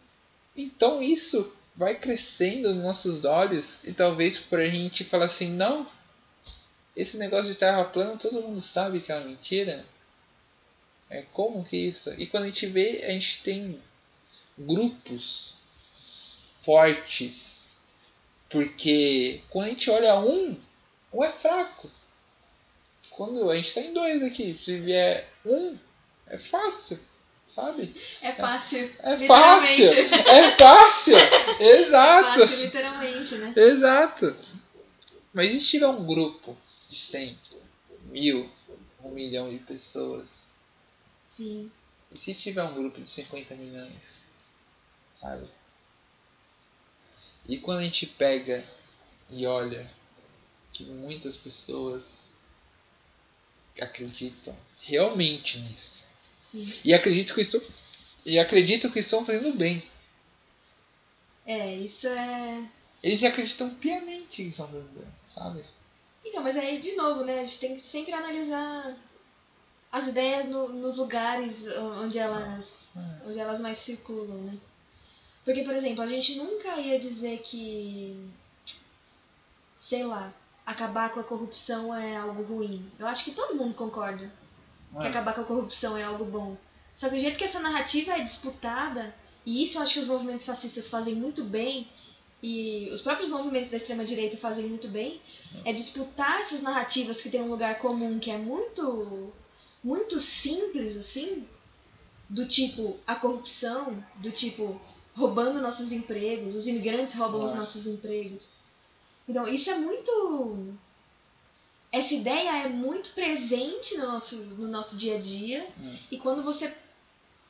Então isso vai crescendo nos nossos olhos e talvez por a gente falar assim, não, esse negócio de terra plana todo mundo sabe que é uma mentira. É como que isso? E quando a gente vê, a gente tem grupos fortes. Porque quando a gente olha um, um é fraco. Quando a gente tá em dois aqui, se vier um, é fácil, sabe? É fácil. É fácil! É fácil! É Exato! fácil, literalmente, né? Exato! Mas e se tiver um grupo de 100, mil, um milhão de pessoas? Sim. E se tiver um grupo de 50 milhões? Sabe? E quando a gente pega e olha que muitas pessoas acreditam realmente nisso. Sim. E acreditam que estão, e acreditam que estão fazendo bem. É, isso é. Eles acreditam piamente que são brasileiros, sabe? Então, mas aí, de novo, né? A gente tem que sempre analisar as ideias no- nos lugares onde elas, É. onde elas mais circulam, né? Porque, por exemplo, a gente nunca ia dizer que, sei lá, acabar com a corrupção é algo ruim. Eu acho que todo mundo concorda que É. acabar com a corrupção é algo bom. Só que o jeito que essa narrativa é disputada, e isso eu acho que os movimentos fascistas fazem muito bem, e os próprios movimentos da extrema-direita fazem muito bem, é disputar essas narrativas que tem um lugar comum que é muito, muito simples, assim, do tipo a corrupção, do tipo roubando nossos empregos, os imigrantes roubam os É. nossos empregos. Então, isso é muito essa ideia é muito presente no nosso, no nosso dia a dia. Hum. E quando você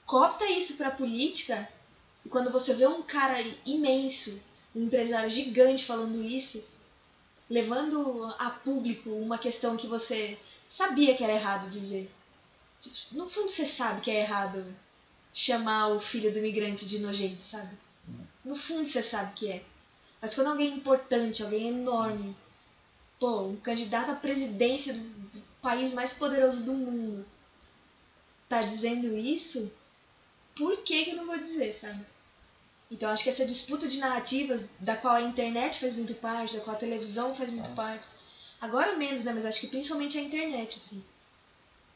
copta isso pra política, e quando você vê um cara imenso, um empresário gigante falando isso, levando a público uma questão que você sabia que era errado dizer. Tipo, no fundo você sabe que é errado chamar o filho do imigrante de nojento, sabe? No fundo você sabe que é. Mas quando alguém importante, alguém enorme, pô, um candidato à presidência do, do país mais poderoso do mundo tá dizendo isso, por que, que eu não vou dizer, sabe? Então acho que essa disputa de narrativas, da qual a internet faz muito parte, da qual a televisão faz muito Ah. parte, agora menos, né? Mas acho que principalmente a internet, assim.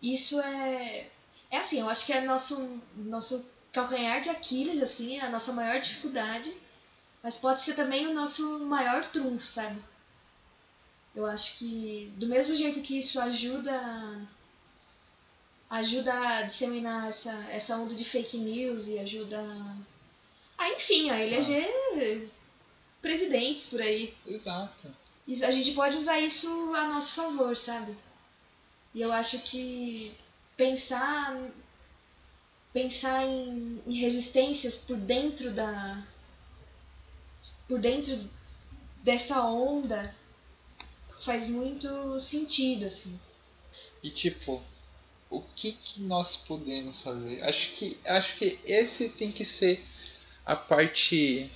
Isso é. É assim, eu acho que é nosso, nosso calcanhar de Aquiles, assim, é a nossa maior dificuldade, mas pode ser também o nosso maior trunfo, sabe? Eu acho que do mesmo jeito que isso ajuda ajuda a disseminar essa, essa onda de fake news e ajuda a, enfim, a eleger presidentes por aí. Exato. A gente pode usar isso a nosso favor, sabe? E eu acho que pensar pensar em, em resistências por dentro da por dentro dessa onda faz muito sentido assim. E tipo, o que, que nós podemos fazer? Acho que acho que esse tem que ser a parte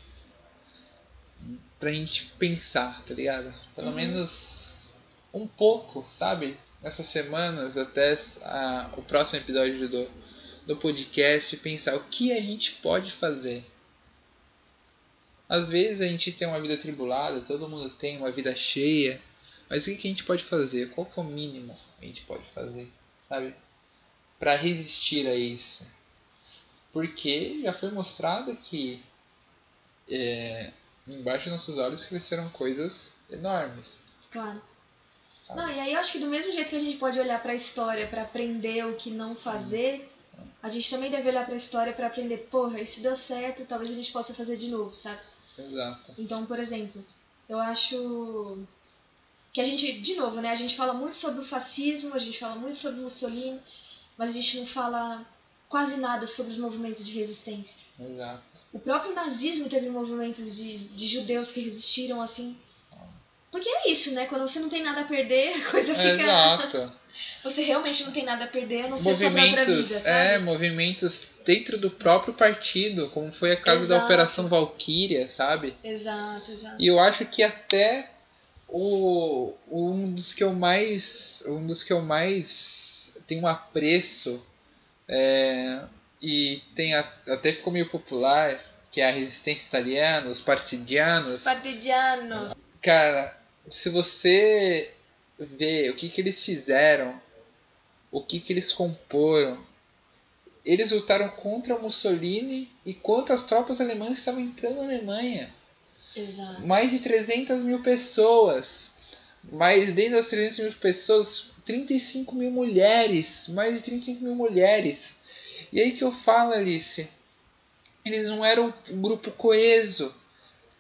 pra gente pensar, tá ligado? Pelo Uhum. menos um pouco, sabe? Nessas semanas até a, o próximo episódio do, do podcast pensar o que a gente pode fazer. Às vezes a gente tem uma vida tribulada, todo mundo tem uma vida cheia, mas o que, a gente pode fazer? Qual que é o mínimo que a gente pode fazer, sabe? Para resistir a isso. Porque já foi mostrado que é, embaixo dos nossos olhos cresceram coisas enormes. Claro. Sabe? Não, e aí eu acho que do mesmo jeito que a gente pode olhar pra história pra aprender o que não fazer, a gente também deve olhar pra história pra aprender, porra, isso deu certo, talvez a gente possa fazer de novo, sabe? Exato. Então, por exemplo, eu acho que a gente, de novo, né, a gente fala muito sobre o fascismo, a gente fala muito sobre Mussolini, mas a gente não fala quase nada sobre os movimentos de resistência. Exato. O próprio nazismo teve movimentos de, de judeus que resistiram assim. Porque é isso, né? Quando você não tem nada a perder, a coisa fica. Exato. Você realmente não tem nada a perder, a não ser a sua própria vida, sabe? é, movimentos dentro do próprio partido, como foi a caso da. Operação Valkyria, sabe? Exato, exato. E eu acho que até o um dos que eu mais um dos que eu mais tenho um apreço é, e tem a- até ficou meio popular, que é a resistência italiana, os partidianos. Partidiano. Cara, se você vê o que, que eles fizeram, o que, que eles comporam, eles lutaram contra Mussolini e contra as tropas alemãs que estavam entrando na Alemanha. Exato. Mais de 300 mil pessoas. Mas dentro das 300 mil pessoas, 35 mil mulheres. Mais de 35 mil mulheres. E aí que eu falo, Alice. Eles não eram um grupo coeso.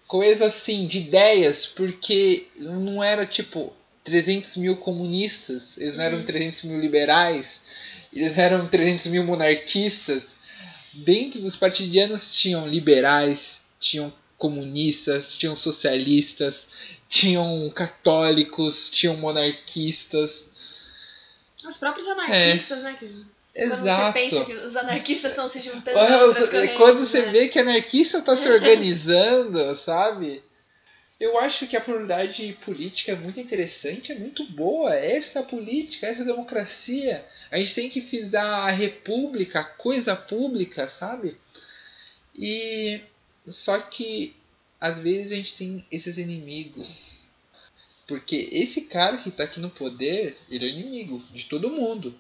Coeso assim, de ideias. Porque não era tipo 300 mil comunistas. Eles não eram 300 mil liberais. Eles eram 300 mil monarquistas. Dentro dos partidianos tinham liberais, tinham comunistas, tinham socialistas, tinham católicos, tinham monarquistas. Os próprios anarquistas, né? Que Quando você Exato. pensa que os anarquistas estão se juntando. Olha, quando você né? vê que anarquista tá se organizando, sabe? Eu acho que a pluralidade política é muito interessante, é muito boa. Essa é a política, essa é a democracia. A gente tem que frisar a república, a coisa pública, sabe? E só que às vezes a gente tem esses inimigos. Porque esse cara que tá aqui no poder, ele é inimigo de todo mundo.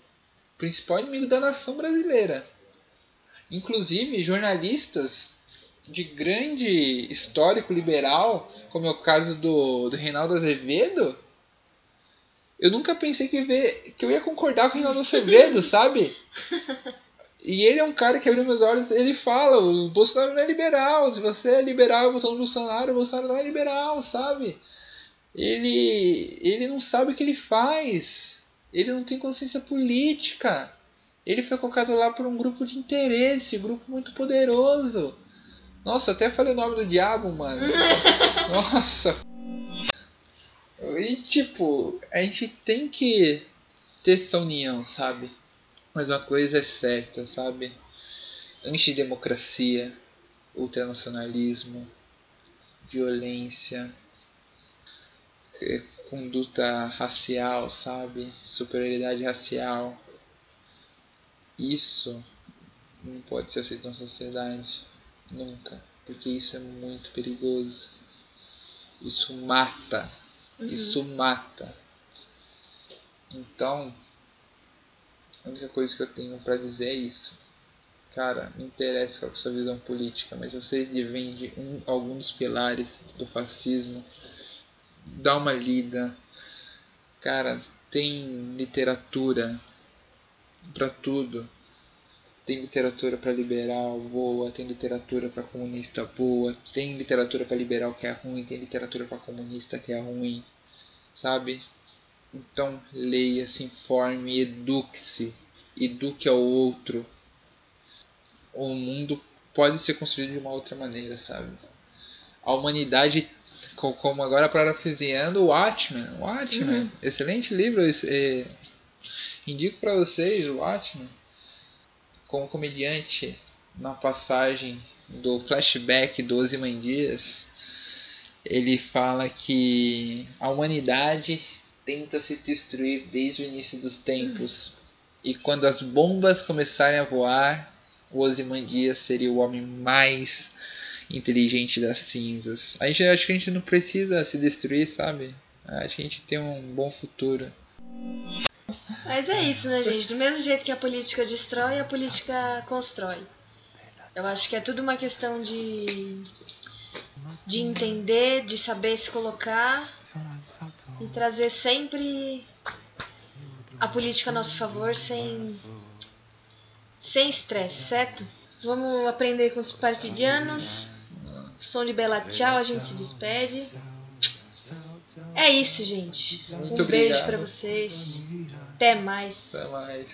Principal inimigo da nação brasileira. Inclusive, jornalistas de grande histórico liberal, como é o caso do, do Reinaldo Azevedo, eu nunca pensei que, ver, que eu ia concordar com o Reinaldo Azevedo, sabe? E ele é um cara que abriu meus olhos, ele fala, o Bolsonaro não é liberal, se você é liberal votando no Bolsonaro, o Bolsonaro não é liberal, sabe? Ele, ele não sabe o que ele faz, ele não tem consciência política. Ele foi colocado lá por um grupo de interesse, um grupo muito poderoso. Nossa, até falei o nome do diabo, mano. Nossa. E tipo, a gente tem que ter essa união, sabe? Mas uma coisa é certa, sabe? Antidemocracia, ultranacionalismo, violência, eh, conduta racial, sabe? Superioridade racial. Isso não pode ser aceito na sociedade. Nunca. Porque isso é muito perigoso. Isso mata. Isso mata. Então, a única coisa que eu tenho pra dizer é isso. Cara, não interessa qual é a sua visão política, mas se você defende um, algum dos pilares do fascismo, dá uma lida. Cara, tem literatura pra tudo. Tem literatura para liberal boa, tem literatura para comunista boa, tem literatura para liberal que é ruim, tem literatura para comunista que é ruim, sabe? Então leia, se informe, eduque-se, eduque ao outro. O mundo pode ser construído de uma outra maneira, sabe? A humanidade, como agora parafraseando o Watchmen, Watchmen, excelente livro, é, indico para vocês o Watchmen como comediante na passagem do flashback do Ozymandias, ele fala que a humanidade tenta se destruir desde o início dos tempos. E quando as bombas começarem a voar, o Ozymandias seria o homem mais inteligente das cinzas. A gente acho que a gente não precisa se destruir, sabe? Acho que a gente tem um bom futuro. Mas é isso, né, gente? Do mesmo jeito que a política destrói, a política constrói. Eu acho que é tudo uma questão de, de entender, de saber se colocar e trazer sempre a política a nosso favor sem sem estresse, certo? Vamos aprender com os partidianos. Som de Bela Tchau, a gente se despede. É isso, gente. Muito um beijo pra vocês. Até mais. Até mais.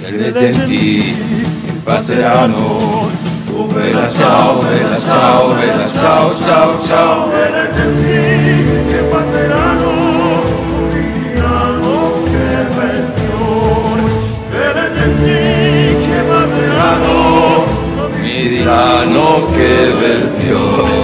Presenti passeranno. Oh, bella ciao, bella ciao, bella ciao, ciao, ciao. tirano que venció.